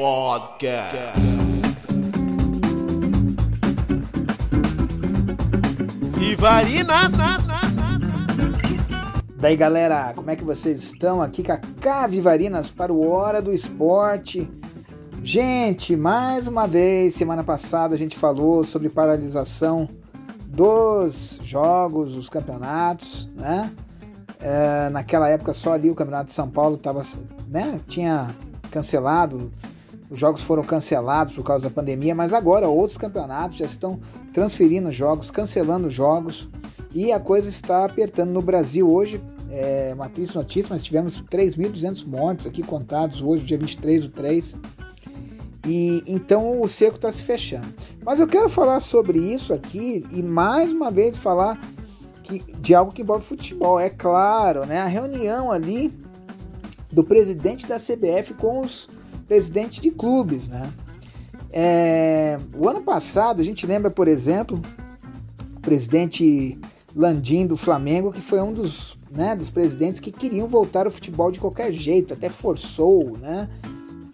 Podcast. Vivarina. Daí galera, como é que vocês estão? Aqui com a Cavivarinas para o Hora do Esporte. Gente, mais uma vez, semana passada a gente falou sobre paralisação dos jogos, dos campeonatos, né? É, naquela época só ali o Campeonato de São Paulo tava, né, tinha cancelado, os jogos foram cancelados por causa da pandemia, mas agora outros campeonatos já estão transferindo jogos, cancelando jogos e a coisa está apertando no Brasil hoje. É uma triste notícia, mas tivemos 3.200 mortos aqui contados hoje, dia 23 do 3. E então o cerco está se fechando. Mas eu quero falar sobre isso aqui e mais uma vez falar que, de algo que envolve futebol. É claro, né? A reunião ali do presidente da CBF com os presidentes de clubes, né? É, o ano passado a gente lembra, por exemplo, o presidente Landim do Flamengo, que foi um dos, né, dos presidentes que queriam voltar ao futebol de qualquer jeito, até forçou, né?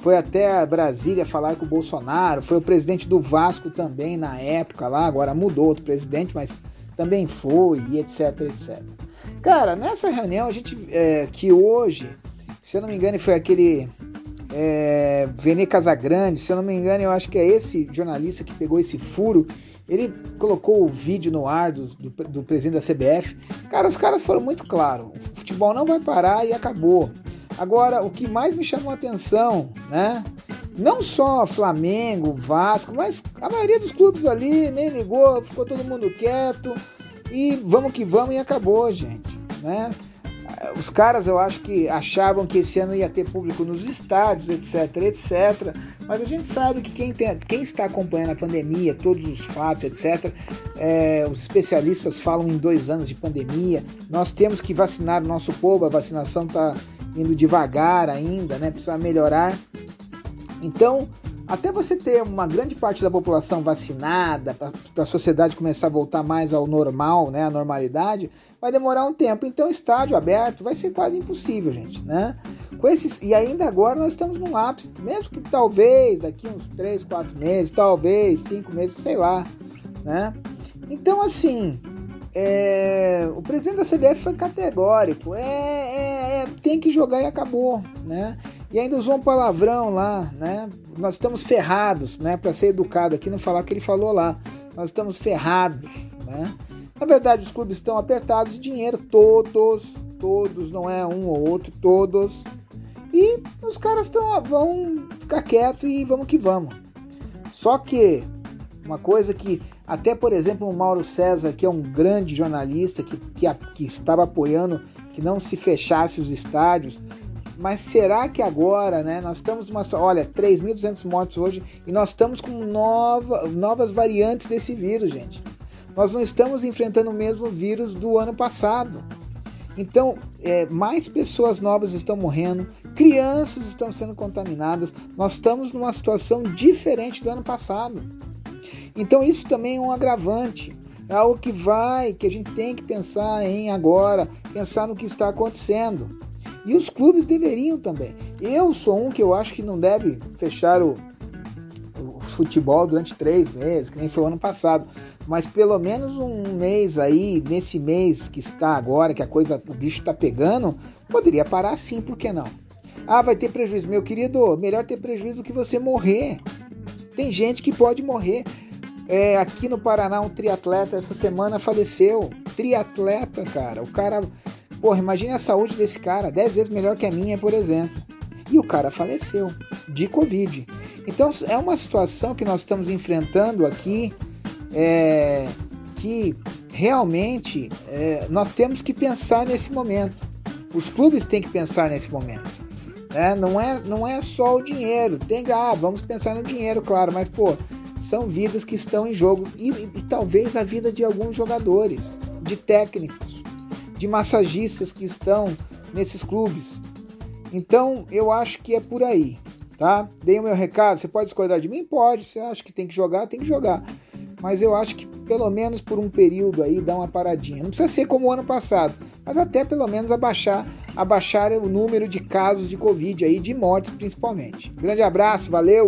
foi até Brasília falar com o Bolsonaro, foi o presidente do Vasco também na época lá, agora mudou outro presidente, mas também foi, e etc, etc. Cara, nessa reunião a gente, é, que hoje, se eu não me engano, foi aquele é, Vene Casagrande, se eu não me engano, eu acho que é esse jornalista que pegou esse furo, ele colocou o vídeo no ar do, do, do presidente da CBF. Cara, os caras foram muito claros, o futebol não vai parar e acabou. Agora, o que mais me chamou a atenção, né? Não só Flamengo, Vasco, mas a maioria dos clubes ali nem ligou, ficou todo mundo quieto e vamos que vamos e acabou, gente, né? Os caras eu acho que achavam que esse ano ia ter público nos estádios, etc, etc. Mas a gente sabe que quem, tem, quem está acompanhando a pandemia, todos os fatos, etc., é, os especialistas falam em dois anos de pandemia. Nós temos que vacinar o nosso povo, a vacinação está indo devagar ainda, né? Precisa melhorar. Então, até você ter uma grande parte da população vacinada, para a sociedade começar a voltar mais ao normal, né, à normalidade, vai demorar um tempo. Então, estádio aberto vai ser quase impossível, gente, né? Com esses, e ainda agora nós estamos num ápice, mesmo que talvez daqui uns 3, 4 meses, talvez 5 meses, sei lá, né? Então, assim, é, o presidente da CBF foi categórico, é, é, é, tem que jogar e acabou, né? E ainda usou um palavrão lá, né? Nós estamos ferrados, né? Para ser educado aqui, não falar o que ele falou lá. Nós estamos ferrados, né? Na verdade, os clubes estão apertados de dinheiro, todos, todos, não é um ou outro, todos. E os caras estão, vão ficar quietos e vamos que vamos. Só que uma coisa que até, por exemplo, o Mauro César, que é um grande jornalista que, que, que estava apoiando que não se fechasse os estádios, mas será que agora, né? Nós estamos numa. Olha, 3.200 mortos hoje e nós estamos com nova, novas variantes desse vírus, gente. Nós não estamos enfrentando o mesmo vírus do ano passado. Então, é, mais pessoas novas estão morrendo, crianças estão sendo contaminadas. Nós estamos numa situação diferente do ano passado. Então isso também é um agravante, é algo que vai, que a gente tem que pensar em agora, pensar no que está acontecendo. E os clubes deveriam também. Eu sou um que eu acho que não deve fechar o, o futebol durante três meses, que nem foi o ano passado. Mas pelo menos um mês aí, nesse mês que está agora, que a coisa, o bicho está pegando, poderia parar sim, por que não? Ah, vai ter prejuízo. Meu querido, melhor ter prejuízo do que você morrer. Tem gente que pode morrer. É, aqui no Paraná, um triatleta essa semana faleceu. Triatleta, cara. O cara. Porra, imagine a saúde desse cara. Dez vezes melhor que a minha, por exemplo. E o cara faleceu de Covid. Então é uma situação que nós estamos enfrentando aqui é, que realmente é, nós temos que pensar nesse momento. Os clubes têm que pensar nesse momento. Né? Não, é, não é só o dinheiro. Tem, ah, vamos pensar no dinheiro, claro, mas pô, são vidas que estão em jogo e, e talvez a vida de alguns jogadores, de técnicos, de massagistas que estão nesses clubes. Então eu acho que é por aí, tá? Dei o meu recado. Você pode discordar de mim? Pode. Você acha que tem que jogar? Tem que jogar. Mas eu acho que pelo menos por um período aí dá uma paradinha. Não precisa ser como o ano passado, mas até pelo menos abaixar, abaixar o número de casos de Covid aí, de mortes principalmente. Grande abraço, valeu!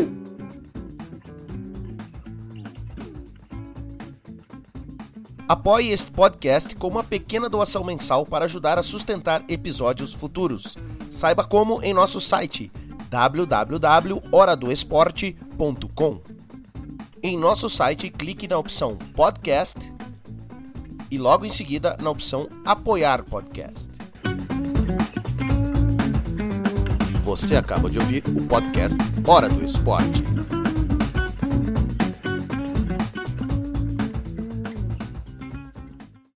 Apoie este podcast com uma pequena doação mensal para ajudar a sustentar episódios futuros. Saiba como em nosso site www.horadoesporte.com. Em nosso site, clique na opção Podcast e logo em seguida na opção Apoiar Podcast. Você acaba de ouvir o podcast Hora do Esporte.